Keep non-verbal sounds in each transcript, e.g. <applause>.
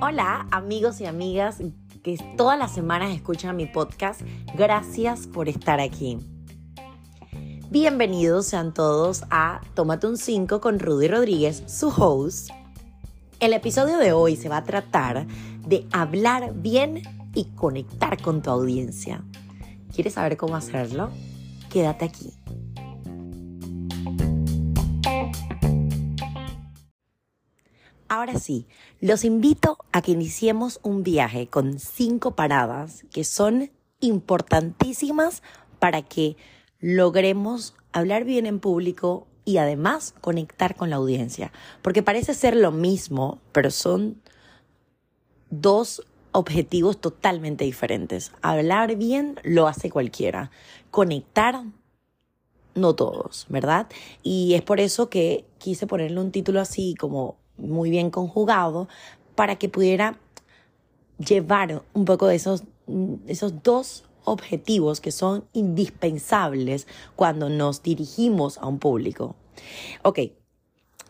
Hola amigos y amigas que todas las semanas escuchan mi podcast, gracias por estar aquí. Bienvenidos sean todos a Tómate un 5 con Rudy Rodríguez, su host. El episodio de hoy se va a tratar de hablar bien y conectar con tu audiencia. ¿Quieres saber cómo hacerlo? Quédate aquí. Ahora sí, los invito a que iniciemos un viaje con cinco paradas que son importantísimas para que logremos hablar bien en público y además conectar con la audiencia. Porque parece ser lo mismo, pero son dos objetivos totalmente diferentes. Hablar bien lo hace cualquiera. Conectar, no todos, ¿verdad? Y es por eso que quise ponerle un título así como muy bien conjugado para que pudiera llevar un poco de esos, esos dos objetivos que son indispensables cuando nos dirigimos a un público. Ok,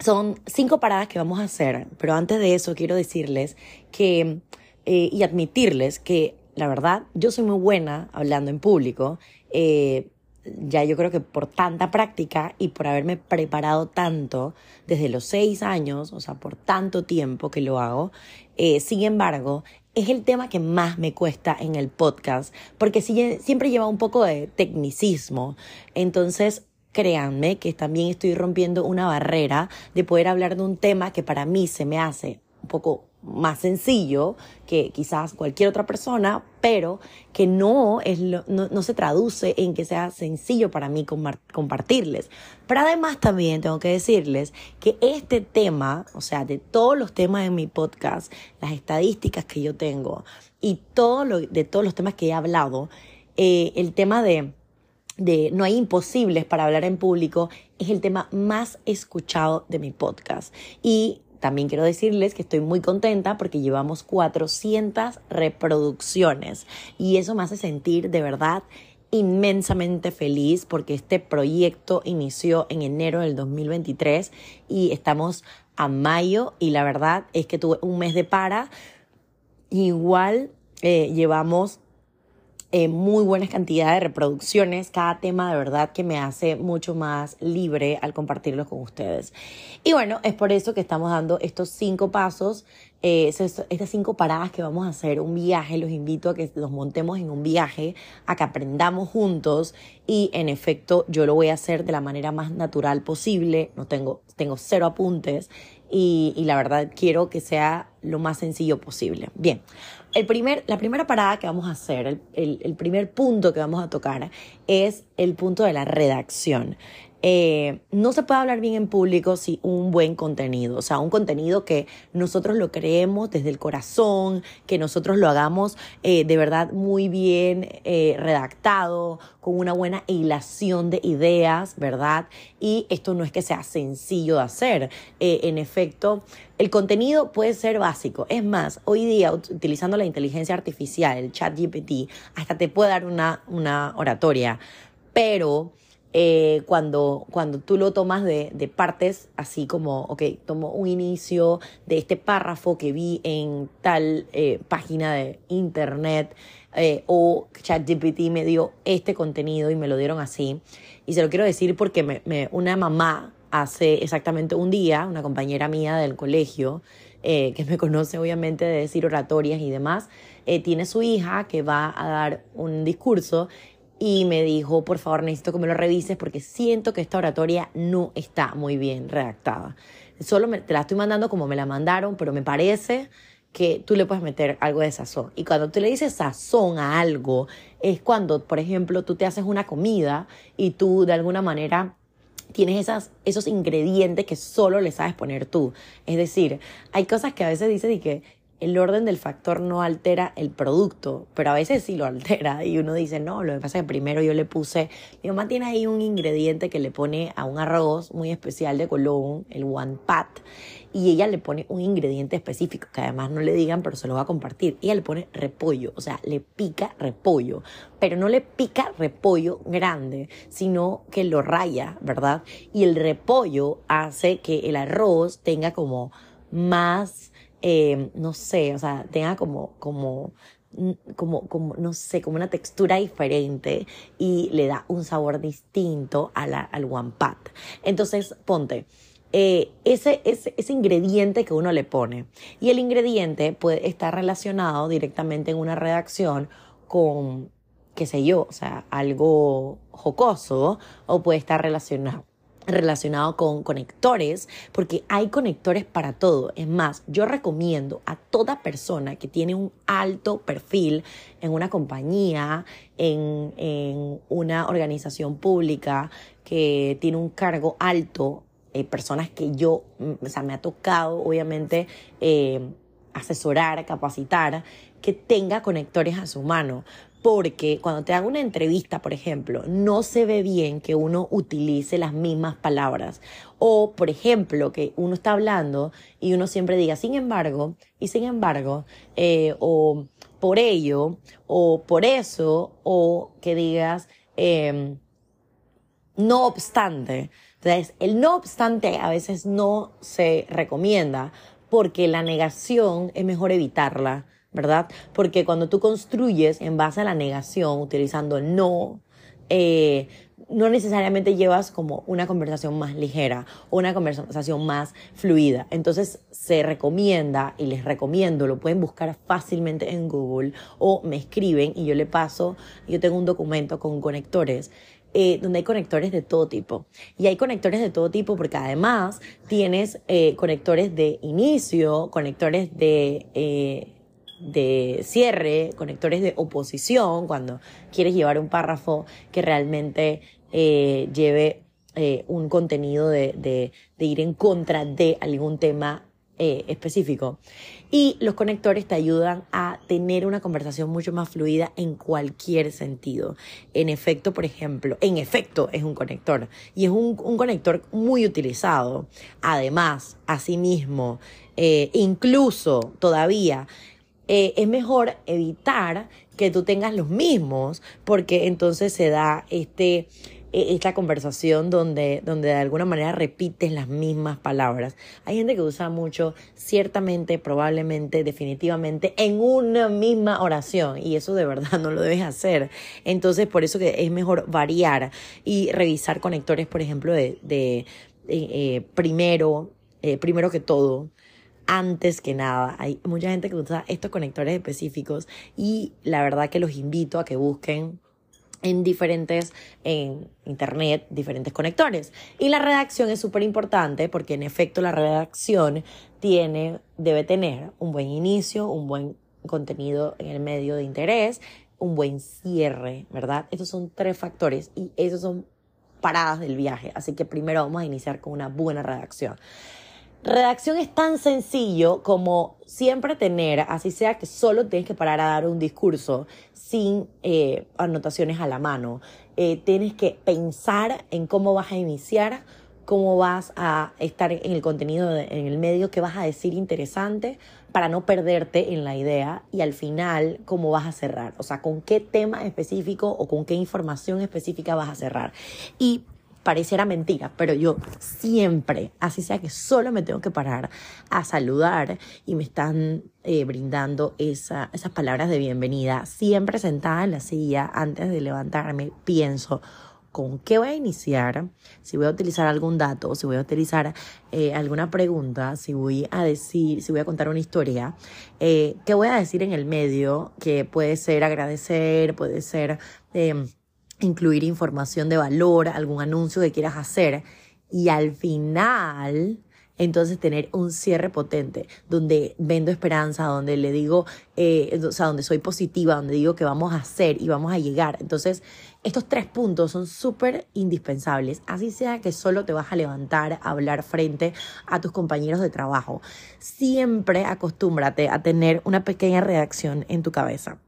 son cinco paradas que vamos a hacer, pero antes de eso quiero decirles que eh, y admitirles que la verdad yo soy muy buena hablando en público. Eh, ya yo creo que por tanta práctica y por haberme preparado tanto desde los seis años, o sea, por tanto tiempo que lo hago, eh, sin embargo, es el tema que más me cuesta en el podcast, porque siempre lleva un poco de tecnicismo. Entonces, créanme que también estoy rompiendo una barrera de poder hablar de un tema que para mí se me hace un poco más sencillo que quizás cualquier otra persona, pero que no, es no, se traduce en que sea sencillo para mí compartirles. Pero además también tengo que decirles que este tema, o sea, de todos los temas en mi podcast, las estadísticas que yo tengo y todo lo, de todos los temas que he hablado, eh, el tema de de No hay imposibles para hablar en público es el tema más escuchado de mi podcast. Y también quiero decirles que estoy muy contenta porque llevamos 400 reproducciones y eso me hace sentir de verdad inmensamente feliz porque este proyecto inició en enero del 2023 y estamos a mayo y la verdad es que tuve un mes de para. Igual eh, llevamos eh, muy buenas cantidades de reproducciones. Cada tema de verdad que me hace mucho más libre al compartirlos con ustedes. Y bueno, es por eso que estamos dando estos cinco pasos, eh, estas cinco paradas que vamos a hacer, un viaje. Los invito a que nos montemos en un viaje, a que aprendamos juntos y en efecto yo lo voy a hacer de la manera más natural posible. No tengo, tengo cero apuntes y, y la verdad quiero que sea lo más sencillo posible. Bien, el primer, la primera parada que vamos a hacer, el, el, el primer punto que vamos a tocar es el punto de la redacción. Eh, no se puede hablar bien en público si un buen contenido, o sea, un contenido que nosotros lo creemos desde el corazón, que nosotros lo hagamos eh, de verdad muy bien eh, redactado, con una buena hilación de ideas, ¿verdad? Y esto no es que sea sencillo de hacer. en efecto, el contenido puede ser básico. Es más, hoy día, utilizando la inteligencia artificial, el chat GPT, hasta te puede dar una, una oratoria, pero eh, cuando, cuando tú lo tomas de, partes, así como, ok, tomo un inicio de este párrafo que vi en tal eh, página de internet eh, o ChatGPT me dio este contenido y me lo dieron así. Y se lo quiero decir porque una mamá hace exactamente un día, una compañera mía del colegio, eh, que me <laughs> conoce obviamente de decir oratorias y demás, tiene su hija que va a dar un discurso y me dijo, por favor, necesito que me lo revises porque siento que esta oratoria no está muy bien redactada. Solo te la estoy mandando como me la mandaron, pero me parece que tú le puedes meter algo de sazón. Y cuando tú le dices sazón a algo, es cuando, por ejemplo, tú te haces una comida y tú de alguna manera tienes esas, esos ingredientes que solo le sabes poner tú. Es decir, hay cosas que a veces dices y que el orden del factor no altera el producto, pero a veces sí lo altera y uno dice, no, lo que pasa es que primero yo le puse, mi mamá tiene ahí un ingrediente que le pone a un arroz muy especial de Colón, el one pat, y ella le pone un ingrediente específico, que además no le digan, pero se lo va a compartir. Ella le pone repollo, o sea, le pica repollo, pero no le pica repollo grande, sino que lo raya, ¿verdad? Y el repollo hace que el arroz tenga como más eh, no sé, o sea, tenga como, como, como, como, no sé, como una textura diferente y le da un sabor distinto a la, al one pat. Entonces, ponte, eh, ese, ese, ese, ingrediente que uno le pone. Y el ingrediente puede estar relacionado directamente en una redacción con, qué sé yo, o sea, algo jocoso o puede estar relacionado relacionado con conectores, porque hay conectores para todo. Es más, yo recomiendo a toda persona que tiene un alto perfil en una compañía, en, en una organización pública, que tiene un cargo alto, eh, personas que yo, mm, o sea, me ha tocado, obviamente, eh, asesorar, capacitar, que tenga conectores a su mano porque cuando te hago una entrevista, por ejemplo, no se ve bien que uno utilice las mismas palabras. O, por ejemplo, que uno está hablando y uno siempre diga, sin embargo, y sin embargo, eh, o por ello, o por eso, o que digas, em, no obstante. Entonces, el no obstante a veces no se recomienda porque la negación es mejor evitarla ¿verdad? Porque cuando tú construyes en base a la negación, utilizando no, eh, no necesariamente llevas como una conversación más ligera o una conversación más fluida. Entonces se recomienda y les recomiendo, lo pueden buscar fácilmente en Google o me escriben y yo le paso, yo tengo un documento con conectores eh, donde hay conectores de todo tipo. Y hay conectores de todo tipo porque además tienes eh, conectores de inicio, conectores de de cierre, conectores de oposición, cuando quieres llevar un párrafo que realmente eh, lleve eh, un contenido de, de, ir en contra de algún tema eh, específico. Y los conectores te ayudan a tener una conversación mucho más fluida en cualquier sentido. En efecto, por ejemplo, en efecto es un conector y es un, un conector muy utilizado. Además, asimismo, incluso todavía eh, es mejor evitar que tú tengas los mismos, porque entonces se da este, e, esta conversación donde, donde de alguna manera repites las mismas palabras. Hay gente que usa mucho, ciertamente, probablemente, definitivamente, en una misma oración, y eso de verdad <laughs> no lo debes hacer. Entonces, por eso que es mejor variar y revisar conectores, por ejemplo, de, de, eh, primero, eh, primero que todo, antes que nada. Hay mucha gente que usa estos conectores específicos y la verdad que los invito a que busquen en diferentes, en internet, diferentes conectores. Y la redacción es súper importante porque en efecto la redacción tiene, debe tener un buen inicio, un buen contenido en el medio de interés, un buen cierre, ¿verdad? Estos son tres factores y esos son paradas del viaje. Así que primero vamos a iniciar con una buena redacción. Redacción es tan sencillo como siempre tener, así sea que solo tienes que parar a dar un discurso sin eh, anotaciones a la mano. Eh, tienes que pensar en cómo vas a iniciar, cómo vas a estar en el contenido, en el medio, qué vas a decir interesante para no perderte en la idea y al final cómo vas a cerrar. O sea, con qué tema específico o con qué información específica vas a cerrar. Y pareciera mentira, pero yo siempre, así sea que solo me tengo que parar a saludar y me están eh, brindando esa, esas palabras de bienvenida, siempre sentada en la silla, antes de levantarme, pienso, con qué voy a iniciar, si voy a utilizar algún dato, si voy a utilizar eh, alguna pregunta, si voy a decir, si voy a contar una historia, eh, qué voy a decir en el medio, que puede ser agradecer, puede ser incluir información de valor, algún anuncio que quieras hacer y al final entonces tener un cierre potente, donde vendo esperanza, donde le digo, eh, o sea, donde soy positiva, donde digo que vamos a hacer y vamos a llegar. Entonces, estos tres puntos son súper indispensables, así sea que solo te vas a levantar a hablar frente a tus compañeros de trabajo. Siempre acostúmbrate a tener una pequeña redacción en tu cabeza.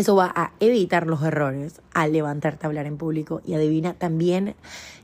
Eso va a evitar los errores al levantarte a hablar en público y adivina también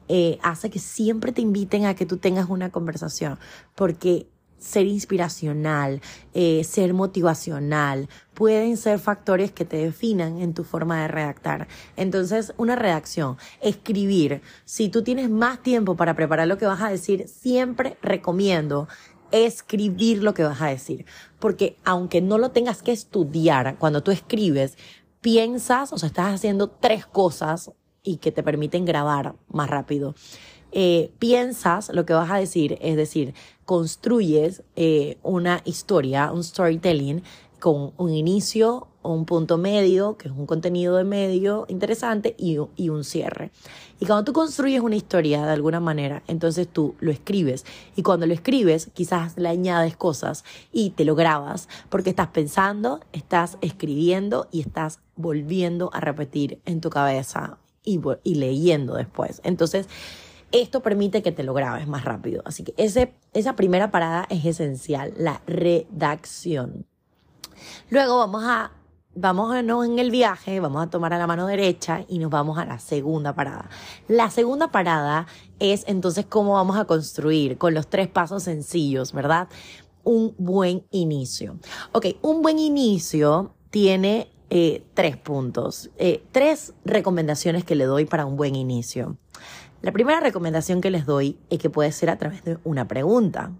eh, hace que siempre te inviten a que tú tengas una conversación porque ser inspiracional, eh, ser motivacional, pueden ser factores que te definan en tu forma de redactar. Entonces, una redacción, escribir, si tú tienes más tiempo para preparar lo que vas a decir, siempre recomiendo escribir lo que vas a decir. Porque aunque no lo tengas que estudiar, cuando tú escribes, piensas, o sea, estás haciendo tres cosas y que te permiten grabar más rápido. Eh, piensas lo que vas a decir, es decir, construyes eh, una historia, un storytelling con un inicio, un punto medio, que es un contenido de medio interesante, y, y, un cierre. Y cuando tú construyes una historia de alguna manera, entonces tú lo escribes. Y cuando lo escribes, quizás le añades cosas y te lo grabas, porque estás pensando, estás escribiendo y estás volviendo a repetir en tu cabeza y, y leyendo después. Entonces, esto permite que te lo grabes más rápido. Así que ese, esa primera parada es esencial, la redacción. Luego vamos a, vamos en el viaje, vamos a tomar a la mano derecha y nos vamos a la segunda parada. La segunda parada es entonces cómo vamos a construir con los tres pasos sencillos, ¿verdad? Un buen inicio. Ok, un buen inicio tiene eh, tres puntos, eh, tres recomendaciones que le doy para un buen inicio. La primera recomendación que les doy es que puede ser a través de una pregunta.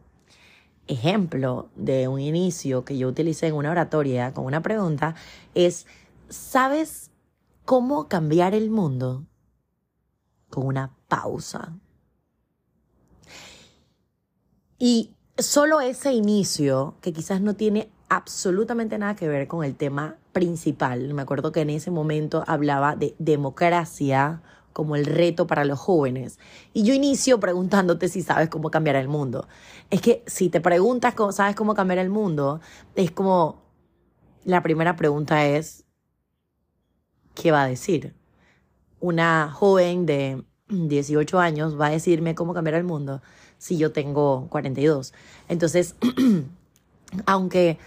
Ejemplo de un inicio que yo utilicé en una oratoria con una pregunta es, ¿sabes cómo cambiar el mundo? Con una pausa. Y solo ese inicio, que quizás no tiene absolutamente nada que ver con el tema principal, me acuerdo que en ese momento hablaba de democracia como el reto para los jóvenes. Y yo inicio preguntándote si sabes cómo cambiar el mundo. Es que si te preguntas cómo sabes cómo cambiar el mundo, es como la primera pregunta es ¿qué va a decir? Una joven de 18 años va a decirme cómo cambiar el mundo si yo tengo 42. Entonces, <clears throat> aunque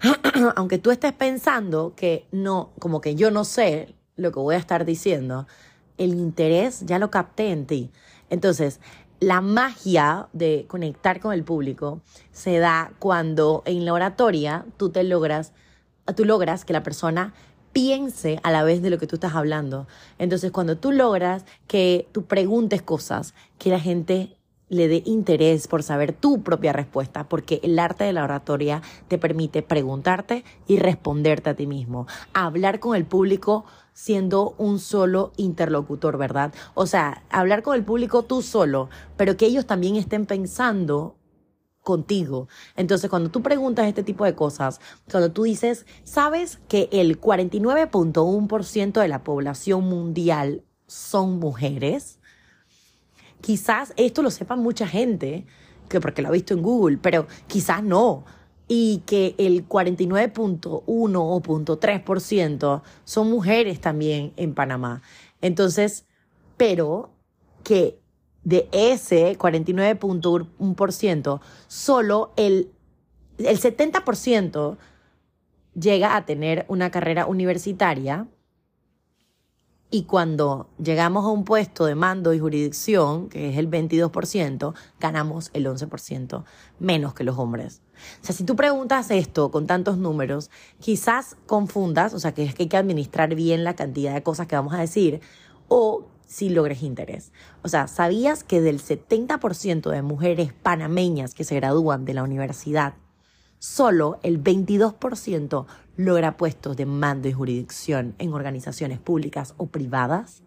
<clears throat> aunque tú estés pensando que no, como que yo no sé lo que voy a estar diciendo, el interés ya lo capté en ti. Entonces, la magia de conectar con el público se da cuando en la oratoria tú te logras, tú logras que la persona piense a la vez de lo que tú estás hablando. Entonces, cuando tú logras que tú preguntes cosas, que la gente le dé interés por saber tu propia respuesta, porque el arte de la oratoria te permite preguntarte y responderte a ti mismo, hablar con el público siendo un solo interlocutor, ¿verdad? O sea, hablar con el público tú solo, pero que ellos también estén pensando contigo. Entonces, cuando tú preguntas este tipo de cosas, cuando tú dices, ¿sabes que el 49.1% de la población mundial son mujeres? Quizás esto lo sepa mucha gente, que porque lo ha visto en Google, pero quizás no. Y que el 49.1 o 0.3% son mujeres también en Panamá. Entonces, pero que de ese 49.1%, solo el, el 70% llega a tener una carrera universitaria y cuando llegamos a un puesto de mando y jurisdicción, que es el 22%, ganamos el 11% menos que los hombres. O sea, si tú preguntas esto con tantos números, quizás confundas, o sea, que es que hay que administrar bien la cantidad de cosas que vamos a decir, o si logres interés. O sea, ¿sabías que del 70% de mujeres panameñas que se gradúan de la universidad, solo el 22% logra puestos de mando y jurisdicción en organizaciones públicas o privadas?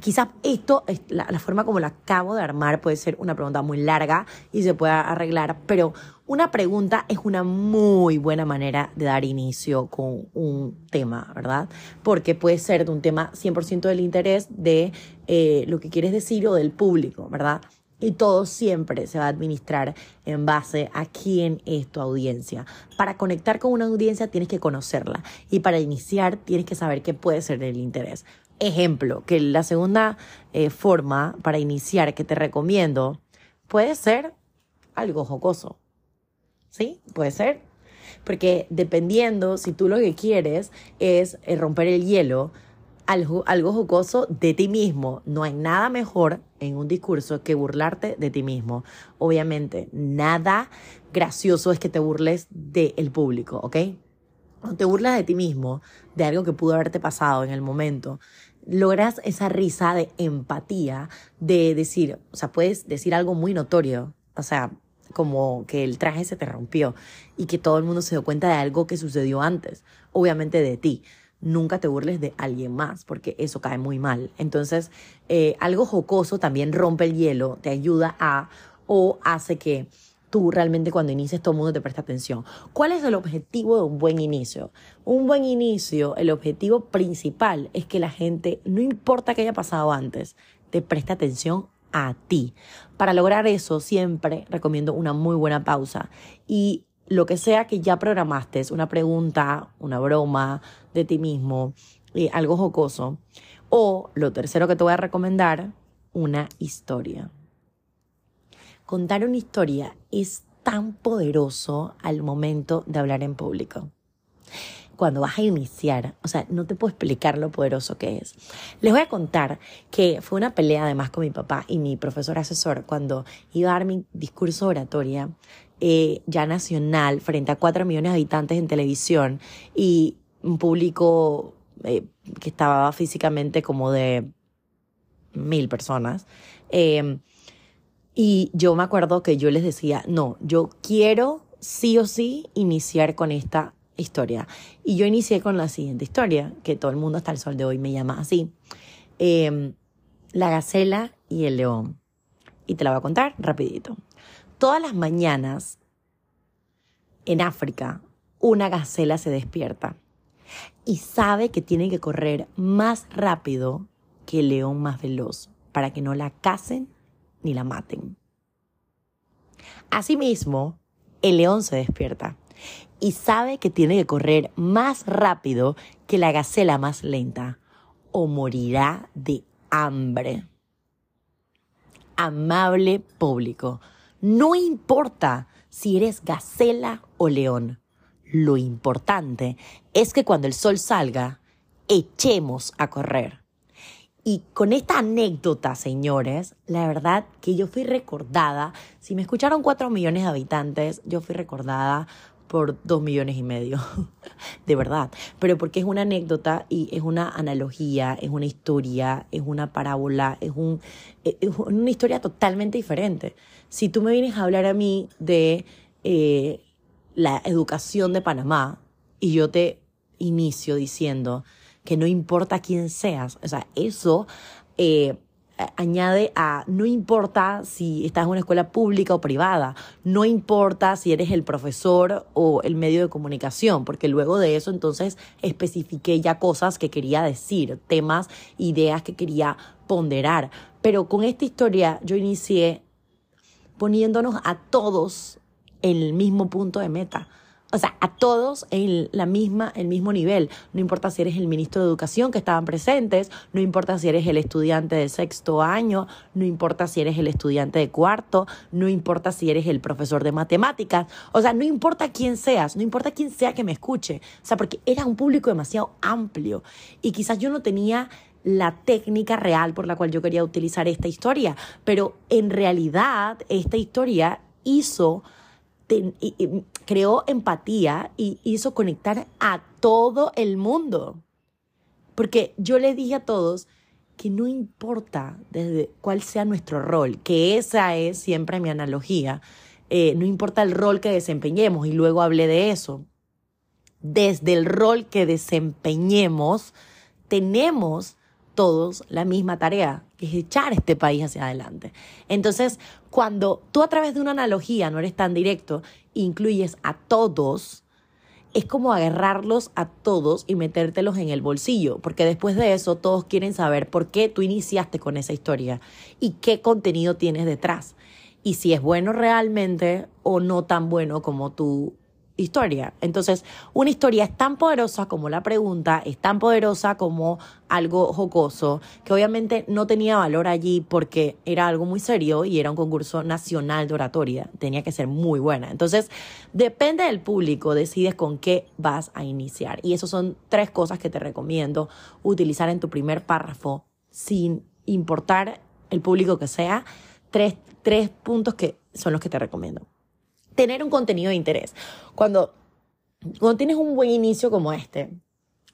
Quizás esto, la, forma como la acabo de armar puede ser una pregunta muy larga y se pueda arreglar, pero una pregunta es una muy buena manera de dar inicio con un tema, ¿verdad? Porque puede ser de un tema 100% del interés de eh, lo que quieres decir o del público, ¿verdad? Y todo siempre se va a administrar en base a quién es tu audiencia. Para conectar con una audiencia tienes que conocerla y para iniciar tienes que saber qué puede ser el interés. Ejemplo, que la segunda eh, forma para iniciar que te recomiendo puede ser algo jocoso. ¿Sí? Puede ser. Porque dependiendo, si tú lo que quieres es eh, romper el hielo, algo, algo jocoso de ti mismo. No hay nada mejor en un discurso que burlarte de ti mismo. Obviamente, nada gracioso es que te burles del público, ¿ok? Cuando te burlas de ti mismo, de algo que pudo haberte pasado en el momento, logras esa risa de empatía, de decir, o sea, puedes decir algo muy notorio, o sea, como que el traje se te rompió y que todo el mundo se dio cuenta de algo que sucedió antes, obviamente de ti. Nunca te burles de alguien más, porque eso cae muy mal. Entonces, eh, algo jocoso también rompe el hielo, te ayuda a o hace que tú realmente cuando inicies todo el mundo te presta atención. ¿Cuál es el objetivo de un buen inicio? Un buen inicio, el objetivo principal es que la gente, no importa qué haya pasado antes, te preste atención a ti. Para lograr eso siempre recomiendo una muy buena pausa y lo que sea que ya programaste, una pregunta, una broma de ti mismo, eh, algo jocoso. O lo tercero que te voy a recomendar, una historia contar una historia es tan poderoso al momento de hablar en público. Cuando vas a iniciar, o sea, no te puedo explicar lo poderoso que es. Les voy a contar que fue una pelea además con mi papá y mi profesor asesor cuando iba a dar mi discurso oratoria eh, ya nacional frente a cuatro millones de habitantes en televisión y un público eh, que estaba físicamente como de mil personas. Eh, y yo me acuerdo que yo les decía, no, yo quiero sí o sí iniciar con esta historia. Y yo inicié con la siguiente historia, que todo el mundo hasta el sol de hoy me llama así. Em, la gacela y el león. Y te la voy a contar rapidito. Todas las mañanas en África, una gacela se despierta y sabe que tiene que correr más rápido que el león más veloz para que no la casen ni la maten. Asimismo, el león se despierta y sabe que tiene que correr más rápido que la gacela más lenta o morirá de hambre. Amable público, no importa si eres gacela o león, lo importante es que cuando el sol salga, echemos a correr. Y con esta anécdota, señores, la verdad que yo fui recordada, si me escucharon cuatro millones de habitantes, yo fui recordada por dos millones y medio, <laughs> de verdad, pero porque es una anécdota y es una analogía, es una historia, es una parábola, es, es una historia totalmente diferente. Si tú me vienes a hablar a mí de eh, la educación de Panamá y yo te inicio diciendo, que no importa quién seas. O sea, eso eh, añade a no importa si estás en una escuela pública o privada, no importa si eres el profesor o el medio de comunicación, porque luego de eso entonces especifiqué ya cosas que quería decir, temas, ideas que quería ponderar. Pero con esta historia yo inicié poniéndonos a todos en el mismo punto de meta. O sea, a todos en la misma, el mismo nivel. No importa si eres el ministro de Educación que estaban presentes, no importa si eres el estudiante de sexto año, no importa si eres el estudiante de cuarto, no importa si eres el profesor de matemáticas, o sea, no importa quién seas, no importa quién sea que me escuche, o sea, porque era un público demasiado amplio. Y quizás yo no tenía la técnica real por la cual yo quería utilizar esta historia, pero en realidad esta historia hizo creó empatía y hizo conectar a todo el mundo. Porque yo le dije a todos que no importa desde cuál sea nuestro rol, que esa es siempre mi analogía, eh, no importa el rol que desempeñemos, y luego hablé de eso. Desde el rol que desempeñemos, tenemos todos la misma tarea, que es echar este país hacia adelante. Entonces, cuando tú a través de una analogía no eres tan directo, incluyes a todos, es como agarrarlos a todos y metértelos en el bolsillo, porque después de eso todos quieren saber por qué tú iniciaste con esa historia y qué contenido tienes detrás. Y si es bueno realmente o no tan bueno como tú historia. Entonces, una historia es tan poderosa como la pregunta, es tan poderosa como algo jocoso, que obviamente no tenía valor allí porque era algo muy serio y era un concurso nacional de oratoria. Tenía que ser muy buena. Entonces, depende del público, decides con qué vas a iniciar. Y esas son tres cosas que te recomiendo utilizar en tu primer párrafo, sin importar el público que sea. Tres, tres puntos que son los que te recomiendo tener un contenido de interés. Cuando, cuando tienes un buen inicio como este,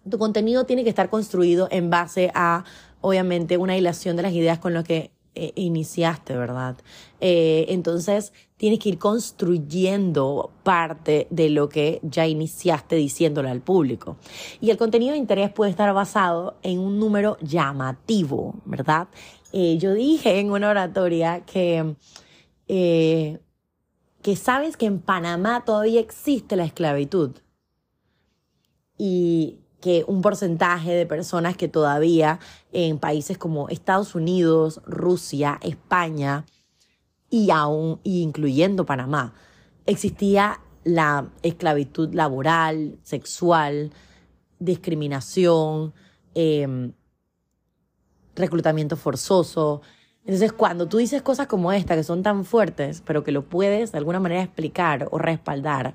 tu contenido tiene que estar construido en base a, obviamente, una hilación de las ideas con lo que eh, iniciaste, ¿verdad? Eh, entonces, tienes que ir construyendo parte de lo que ya iniciaste diciéndole al público. Y el contenido de interés puede estar basado en un número llamativo, ¿verdad? Eh, yo dije en una oratoria que que sabes que en Panamá todavía existe la esclavitud. Y que un porcentaje de personas que todavía en países como Estados Unidos, Rusia, España y aún incluyendo Panamá existía la esclavitud laboral, sexual, discriminación, em, reclutamiento forzoso, entonces, cuando tú dices cosas como esta, que son tan fuertes, pero que lo puedes de alguna manera explicar o respaldar,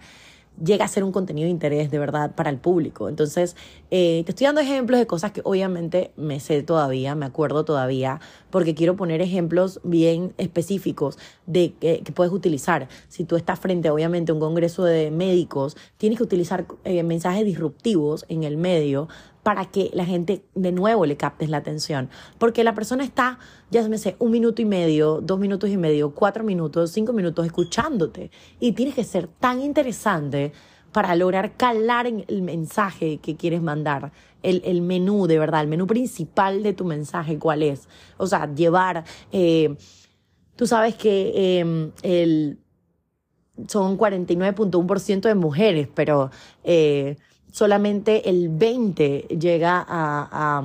llega a ser un contenido de interés de verdad para el público. Entonces, eh, te estoy dando ejemplos de cosas que obviamente me sé todavía, me acuerdo todavía, porque quiero poner ejemplos bien específicos de que, puedes utilizar. Si tú estás frente, obviamente, a un congreso de médicos, tienes que utilizar eh, mensajes disruptivos en el medio para que la gente de nuevo le captes la atención. Porque la persona está, ya se me sé, un minuto y medio, dos minutos y medio, cuatro minutos, cinco minutos escuchándote. Y tienes que ser tan interesante para lograr calar en el mensaje que quieres mandar. El, menú, de verdad, el menú principal de tu mensaje, ¿cuál es? O sea, llevar, eh, tú sabes que em, el, son 49.1% de mujeres, pero... Eh, solamente el 20 llega a,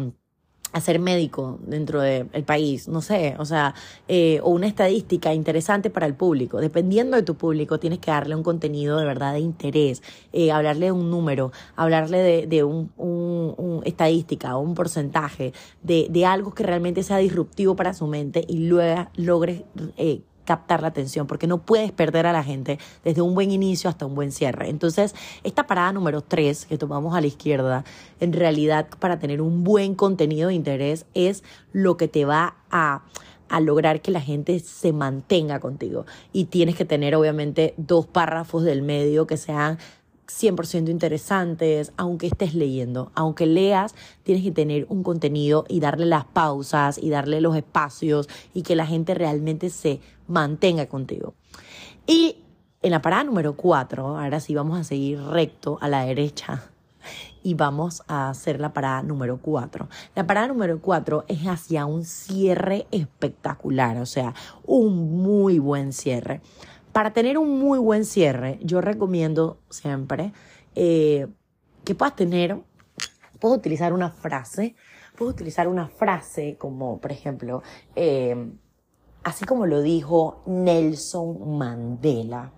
a, ser médico dentro del país, no sé, o sea, eh, o una estadística interesante para el público. Dependiendo de tu público, tienes que darle un contenido de verdad de interés, eh, hablarle de un número, hablarle de, de un, un, estadística o un porcentaje, de, de algo que realmente sea disruptivo para su mente y luego logres eh, captar la atención, porque no puedes perder a la gente desde un buen inicio hasta un buen cierre. Entonces, esta parada número tres que tomamos a la izquierda, en realidad para tener un buen contenido de interés es lo que te va a a lograr que la gente se mantenga contigo. Y tienes que tener obviamente dos párrafos del medio que sean 100% interesantes, aunque estés leyendo, aunque leas, tienes que tener un contenido y darle las pausas y darle los espacios y que la gente realmente se mantenga contigo. Y en la parada número 4, ahora sí vamos a seguir recto a la derecha y vamos a hacer la parada número 4. La parada número 4 es hacia un cierre espectacular, o sea, un muy buen cierre. Para tener un muy buen cierre, yo recomiendo siempre eh, que puedas tener, puedes utilizar una frase, puedes utilizar una frase como, por ejemplo, eh, así como lo dijo Nelson Mandela,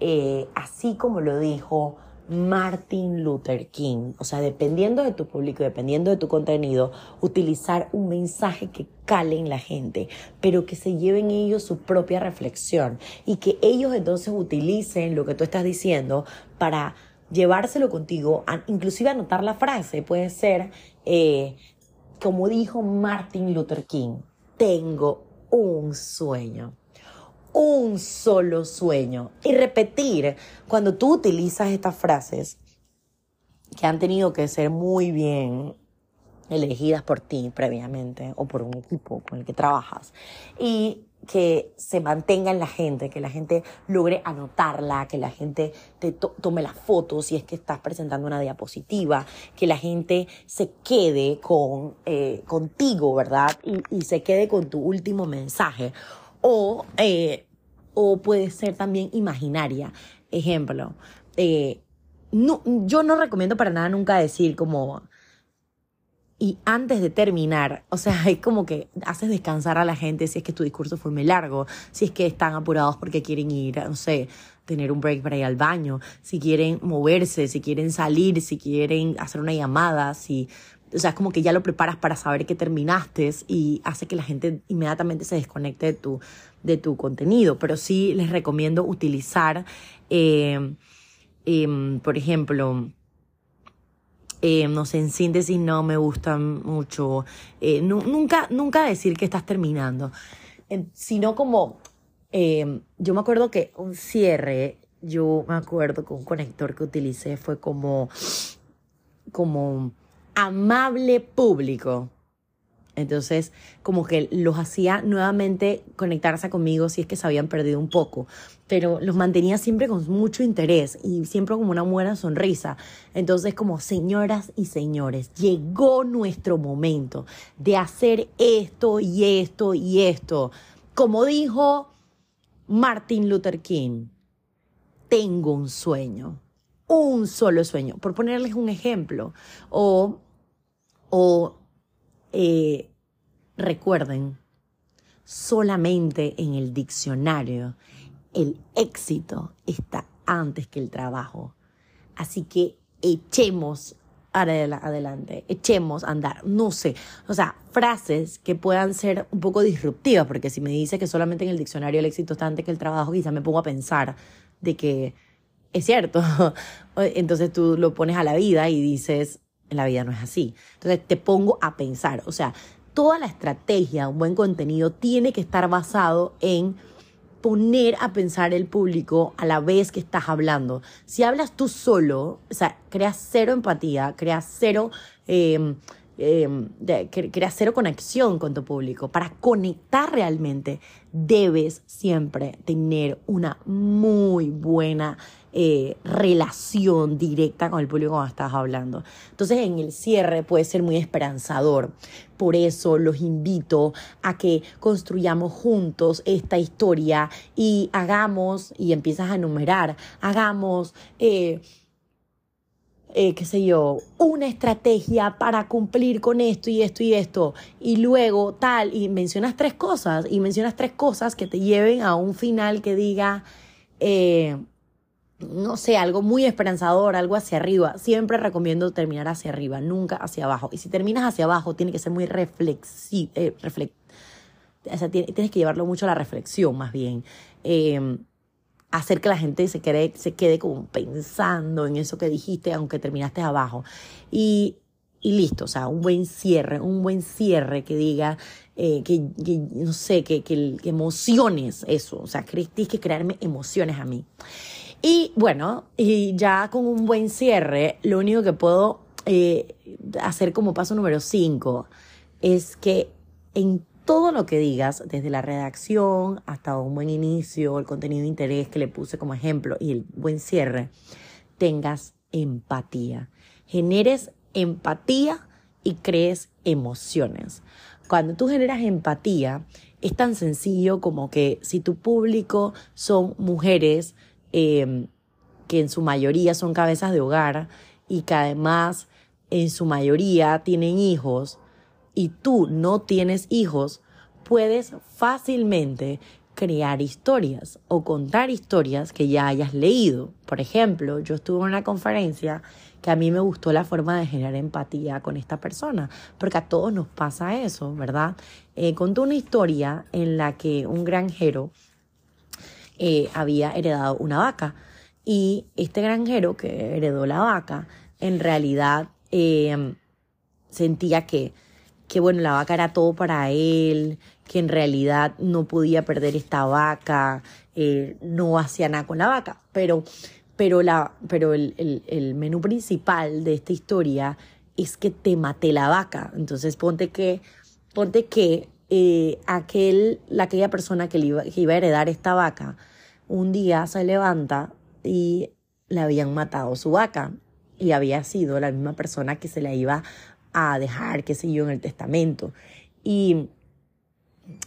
eh, así como lo dijo Martin Luther King. O sea, dependiendo de tu público, dependiendo de tu contenido, utilizar un mensaje que cale en la gente, pero que se lleven ellos su propia reflexión y que ellos entonces utilicen lo que tú estás diciendo para llevárselo contigo, inclusive anotar la frase. Puede ser, eh, como dijo Martin Luther King, tengo un sueño un solo sueño. Y repetir, cuando tú utilizas estas frases, que han tenido que ser muy bien elegidas por ti previamente o por un equipo con el que trabajas, y que se mantenga en la gente, que la gente logre anotarla, que la gente te tome las fotos si es que estás presentando una diapositiva, que la gente se quede con, eh, contigo, ¿verdad? Y, se quede con tu último mensaje o, eh, o puede ser también imaginaria. Ejemplo, eh, no, yo no recomiendo para nada nunca decir como, y antes de terminar, o sea, <laughs> es como que haces descansar a la gente si es que tu discurso fue muy largo, si es que están apurados porque quieren ir, no sé, tener un break para ir al baño, si quieren moverse, si quieren salir, si quieren hacer una llamada, si o sea, es como que ya lo preparas para saber que terminaste y hace que la gente inmediatamente se desconecte de tu, de tu contenido. Pero sí les recomiendo utilizar, eh, em, por ejemplo, eh, no sé, en síntesis no me gusta mucho. Eh, nunca, nunca decir que estás terminando, sino como, yo me acuerdo que un cierre, yo me acuerdo que un conector que utilicé fue como, como amable público. Entonces, como que los hacía nuevamente conectarse conmigo si es que se habían perdido un poco, pero los mantenía siempre con mucho interés y siempre con una buena sonrisa. Entonces, como señoras y señores, llegó nuestro momento de hacer esto y esto y esto. Como dijo Martin Luther King, tengo un sueño, un solo sueño, por ponerles un ejemplo. O o eh, recuerden, solamente en el diccionario el éxito está antes que el trabajo. Así que echemos adelante, echemos a andar, no sé, o sea, frases que puedan ser un poco disruptivas, porque si me dice que solamente en el diccionario el éxito está antes que el trabajo, quizá me pongo a pensar de que es cierto. <laughs> Entonces tú lo pones a la vida y dices, la vida no es así. Entonces te pongo a pensar, o sea, toda la estrategia, un buen contenido tiene que estar basado en poner a pensar el público a la vez que estás hablando. Si hablas tú solo, o sea, creas cero empatía, creas cero... Eh, creas cero conexión con tu público. Para conectar realmente, debes siempre tener una muy buena eh, relación directa con el público cuando estás hablando. Entonces en el cierre puede ser muy esperanzador. Por eso los invito a que construyamos juntos esta historia y hagamos, y empiezas a enumerar, hagamos... Eh, eh, qué sé yo, una estrategia para cumplir con esto y esto y esto, y luego tal, y mencionas tres cosas, y mencionas tres cosas que te lleven a un final que diga, eh, no sé, algo muy esperanzador, algo hacia arriba. Siempre recomiendo terminar hacia arriba, nunca hacia abajo. Y si terminas hacia abajo, tiene que ser muy reflexivo, eh, o sea, tienes que llevarlo mucho a la reflexión, más bien. Eh, hacer que la gente se quede, se quede como pensando en eso que dijiste, aunque terminaste abajo. Y, y listo, o sea, un buen cierre, un buen cierre que diga, eh, que, no sé, que, que, emociones eso, o sea, tienes que crearme emociones a mí. Y bueno, y ya con un buen cierre, lo único que puedo eh, hacer como paso número 5 es que en todo lo que digas, desde la redacción hasta un buen inicio, el contenido de interés que le puse como ejemplo y el buen cierre, tengas empatía. Generes empatía y crees emociones. Cuando tú generas empatía, es tan sencillo como que si tu público son mujeres eh, que en su mayoría son cabezas de hogar y que además en su mayoría tienen hijos, y tú no tienes hijos, puedes fácilmente crear historias o contar historias que ya hayas leído. Por ejemplo, yo estuve en una conferencia que a mí me gustó la forma de generar empatía con esta persona, porque a todos nos pasa eso, ¿verdad? Eh, contó una historia en la que un granjero eh, había heredado una vaca y este granjero que heredó la vaca en realidad eh, sentía que que bueno, la vaca era todo para él, que en realidad no podía perder esta vaca, eh, no hacía nada con la vaca, pero, pero, la, pero el, el, menú principal de esta historia es que te maté la vaca. Entonces ponte que, ponte que eh, aquel, aquella persona que, iba, que iba a heredar esta vaca, un día se levanta y le habían matado su vaca y había sido la misma persona que se la iba a dejar, qué sé yo, en el testamento. Y,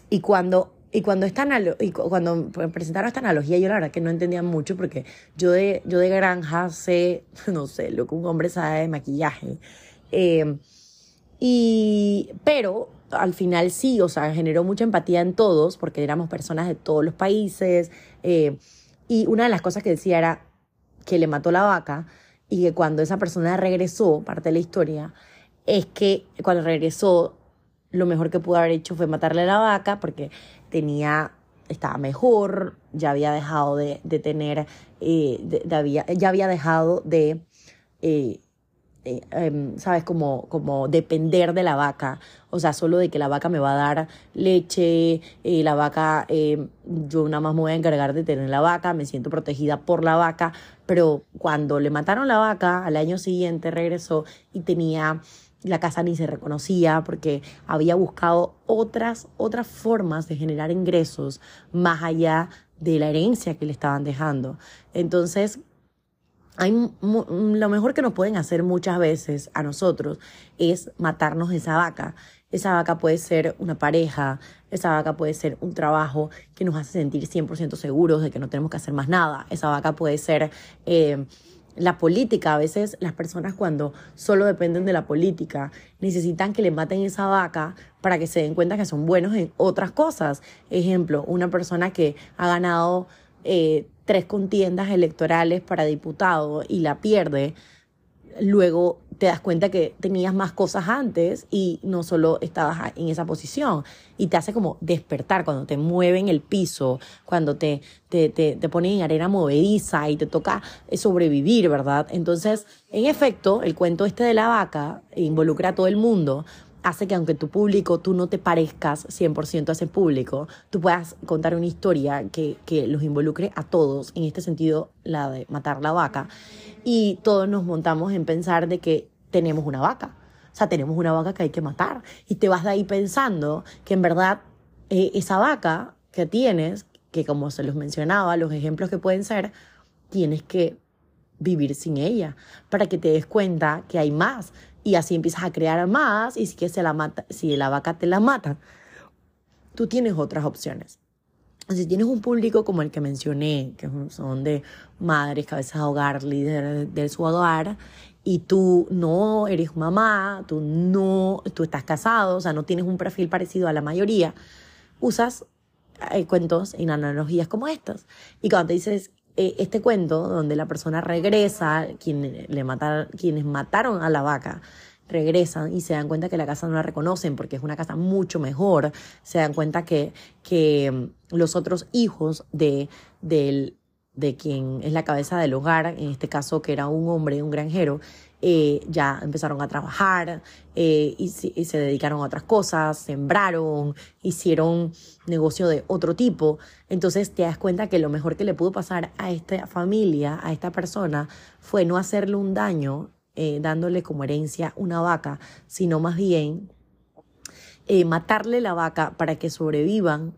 y cuando y cuando, esta y cuando presentaron esta analogía, yo la verdad que no entendía mucho porque yo de, yo de granja sé, <laughs> no sé, lo que un hombre sabe de maquillaje. Em, y, pero al final sí, o sea, generó mucha empatía en todos porque éramos personas de todos los países. Eh, Y una de las cosas que decía era que le mató la vaca y que cuando esa persona regresó, parte de la historia, es que cuando regresó, lo mejor que pudo haber hecho fue matarle la vaca porque tenía estaba mejor, ya había dejado de, tener, eh, ya había dejado de, eh, eh, em, ¿sabes? Como, como depender de la vaca, o sea, solo de que la vaca me va a dar leche, la vaca, em, yo nada más me voy a encargar de tener la vaca, me siento protegida por la vaca, pero cuando le mataron la vaca, al año siguiente regresó y tenía la casa ni se reconocía porque había buscado otras, otras formas de generar ingresos más allá de la herencia que le estaban dejando. Entonces, hay, lo mejor que nos pueden hacer muchas veces a nosotros es matarnos esa vaca. Esa vaca puede ser una pareja, esa vaca puede ser un trabajo que nos hace sentir 100% seguros de que no tenemos que hacer más nada. Esa vaca puede ser... Eh, la política. A veces las personas cuando solo dependen de la política necesitan que le maten esa vaca para que se den cuenta que son buenos en otras cosas. Ejemplo, una persona que ha ganado eh, tres contiendas electorales para diputado y la pierde, luego te das cuenta que tenías más cosas antes y no solo estabas en esa posición. Y te hace como despertar cuando te mueven el piso, cuando te, te, te, ponen en arena movediza y te toca sobrevivir, ¿verdad? Entonces, en efecto, el cuento este de la vaca involucra a todo el mundo, hace que aunque tu público, tú no te parezcas 100% a ese público, tú puedas contar una historia que, que los involucre a todos, en este sentido, la de matar la vaca, y todos nos montamos en pensar de que tenemos una vaca. O sea, tenemos una vaca que hay que matar. Y te vas de ahí pensando que en verdad eh, esa vaca que tienes, que como se los mencionaba, los ejemplos que pueden ser, tienes que vivir sin ella para que te des cuenta que hay más y así empiezas a crear más y si, que se la, mata, si la vaca te la mata, tú tienes otras opciones. Si tienes un público como el que mencioné, que son de madres, cabezas de hogar, líderes del su hogar, y tú no eres mamá, tú no, tú estás casado, o sea, no tienes un perfil parecido a la mayoría, usas eh, cuentos y analogías como estas. Y cuando te dices eh, este cuento donde la persona regresa, quien le mataron, quienes mataron a la vaca, regresan y se dan cuenta que la casa no la reconocen porque es una casa mucho mejor, se dan cuenta que, que mm, los otros hijos de, del, de quien es la cabeza del hogar, en este caso que era un hombre, un granjero, eh, ya empezaron a trabajar eh, y, se dedicaron a otras cosas, sembraron, hicieron negocio de otro tipo. Entonces te das cuenta que lo mejor que le pudo pasar a esta familia, a esta persona, fue no hacerle un daño eh, dándole como herencia una vaca, sino más bien matarle la vaca para que sobrevivan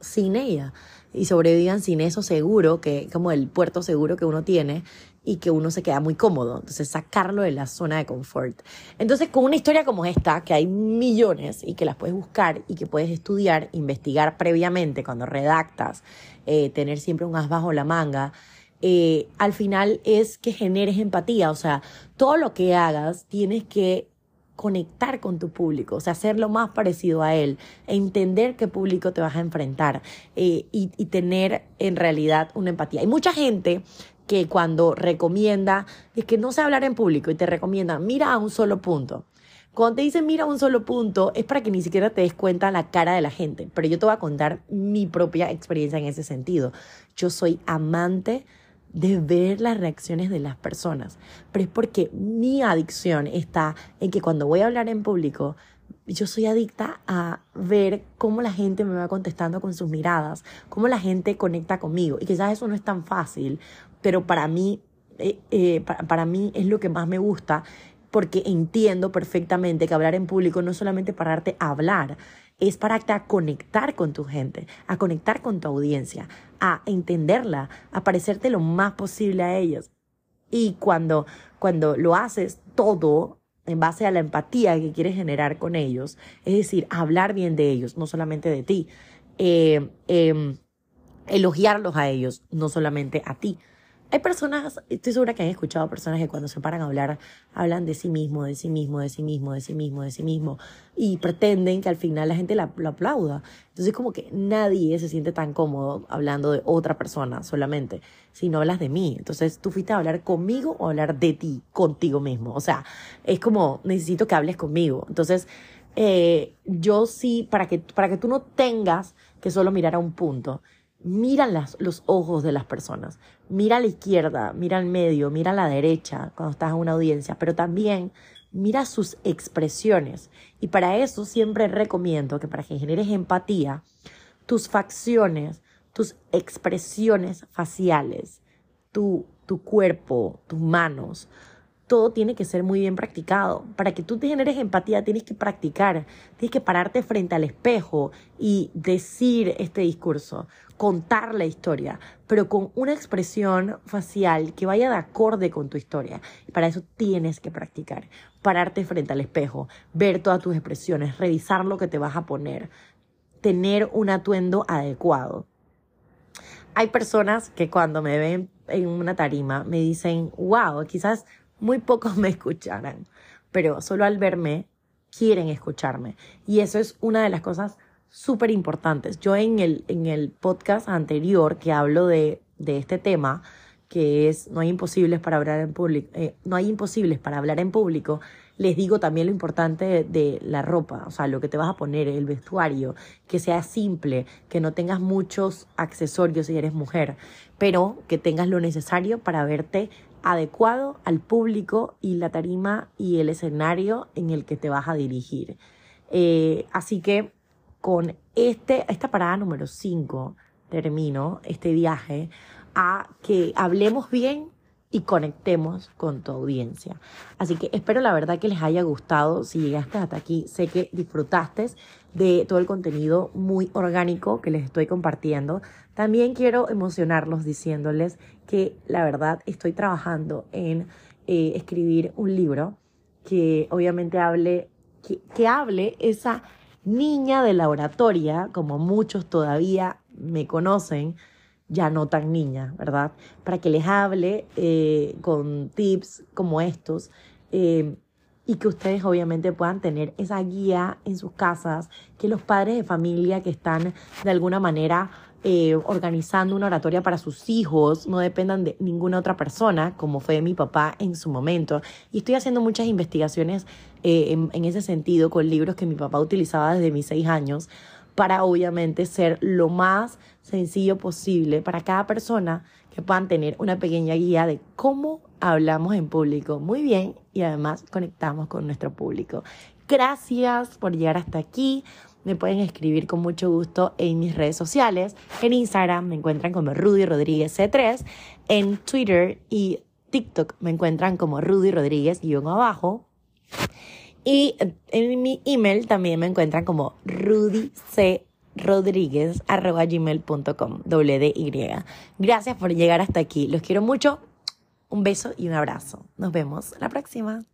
sin ella y sobrevivan sin eso seguro, que como el puerto seguro que uno tiene y que uno se queda muy cómodo. Entonces, sacarlo de la zona de confort. Entonces, con una historia como esta, que hay millones y que las puedes buscar y que puedes estudiar, investigar previamente cuando redactas, eh, tener siempre un as bajo la manga, eh, al final es que generes empatía. O sea, todo lo que hagas tienes que conectar con tu público, o sea, hacer lo más parecido a él, entender qué público te vas a enfrentar eh, y, y, tener en realidad una empatía. Hay mucha gente que cuando recomienda, es que no sé hablar en público y te recomienda, mira a un solo punto. Cuando te dicen mira a un solo punto, es para que ni siquiera te des cuenta la cara de la gente. Pero yo te voy a contar mi propia experiencia en ese sentido. Yo soy amante de ver las reacciones de las personas. Pero es porque mi adicción está en que cuando voy a hablar en público, yo soy adicta a ver cómo la gente me va contestando con sus miradas, cómo la gente conecta conmigo. Y quizás eso no es tan fácil, pero para mí, eh, eh, para, mí es lo que más me gusta porque entiendo perfectamente que hablar en público no es solamente pararte a hablar, es pararte a conectar con tu gente, a conectar con tu audiencia, a entenderla, a parecerte lo más posible a ellos. Y cuando, cuando lo haces todo en base a la empatía que quieres generar con ellos, es decir, hablar bien de ellos, no solamente de ti, eh, em, elogiarlos a ellos, no solamente a ti, Hay personas, estoy segura que han escuchado personas que cuando se paran a hablar, hablan de sí mismo, de sí mismo, de sí mismo, de sí mismo, de sí mismo, y pretenden que al final la gente lo aplauda. Entonces como que nadie se siente tan cómodo hablando de otra persona solamente, si no hablas de mí. Entonces tú fuiste a hablar conmigo o hablar de ti, contigo mismo. O sea, es como, necesito que hables conmigo. Entonces, eh, yo sí, para que, para que tú no tengas que solo mirar a un punto, mira los ojos de las personas, mira a la izquierda, mira al medio, mira a la derecha cuando estás en una audiencia, pero también mira sus expresiones. Y para eso siempre recomiendo que para que generes empatía, tus facciones, tus expresiones faciales, tu, tu cuerpo, tus manos, todo tiene que ser muy bien practicado. Para que tú te generes empatía tienes que practicar, tienes que pararte frente al espejo y decir este discurso, contar la historia, pero con una expresión facial que vaya de acorde con tu historia. Y para eso tienes que practicar, pararte frente al espejo, ver todas tus expresiones, revisar lo que te vas a poner, tener un atuendo adecuado. Hay personas que cuando me ven en una tarima me dicen, wow, quizás muy pocos <laughs> me escucharán, pero solo al verme quieren escucharme. Y eso es una de las cosas súper importantes. Yo en el, en el podcast anterior que hablo de, de este tema, que es no hay imposibles para hablar en público, eh, no hay imposibles para hablar en público, les digo también lo importante de, de, la ropa, o sea, lo que te vas a poner, el vestuario, que sea simple, que no tengas muchos accesorios si eres mujer, pero que tengas lo necesario para verte adecuado al público y la tarima y el escenario en el que te vas a dirigir. Eh, así que con este, esta parada número 5 termino este viaje a que hablemos bien y conectemos con tu audiencia. Así que espero la verdad que les haya gustado. Si llegaste hasta aquí, sé que disfrutaste de todo el contenido muy orgánico que les estoy compartiendo. También quiero emocionarlos diciéndoles que la verdad estoy trabajando en eh, escribir un libro que obviamente hable, que, hable esa niña de la oratoria, como muchos todavía me conocen, ya no tan niña, ¿verdad? Para que les hable eh, con tips como estos eh, y que ustedes obviamente puedan tener esa guía en sus casas, que los padres de familia que están de alguna manera eh, organizando una oratoria para sus hijos no dependan de ninguna otra persona, como fue mi papá en su momento. Y estoy haciendo muchas investigaciones en, en ese sentido con libros que mi papá utilizaba desde mis seis años para obviamente ser lo más sencillo posible para cada persona que puedan tener una pequeña guía de cómo hablamos en público muy bien y además conectamos con nuestro público. Gracias por llegar hasta aquí. Me pueden escribir con mucho gusto en mis redes sociales. En Instagram me encuentran como Rudy Rodríguez C3. En Twitter y TikTok me encuentran como Rudy Rodríguez guion abajo. Y en mi email también me encuentran como rudycrodríguez.com, doble D Y. Gracias por llegar hasta aquí. Los quiero mucho. Un beso y un abrazo. Nos vemos la próxima.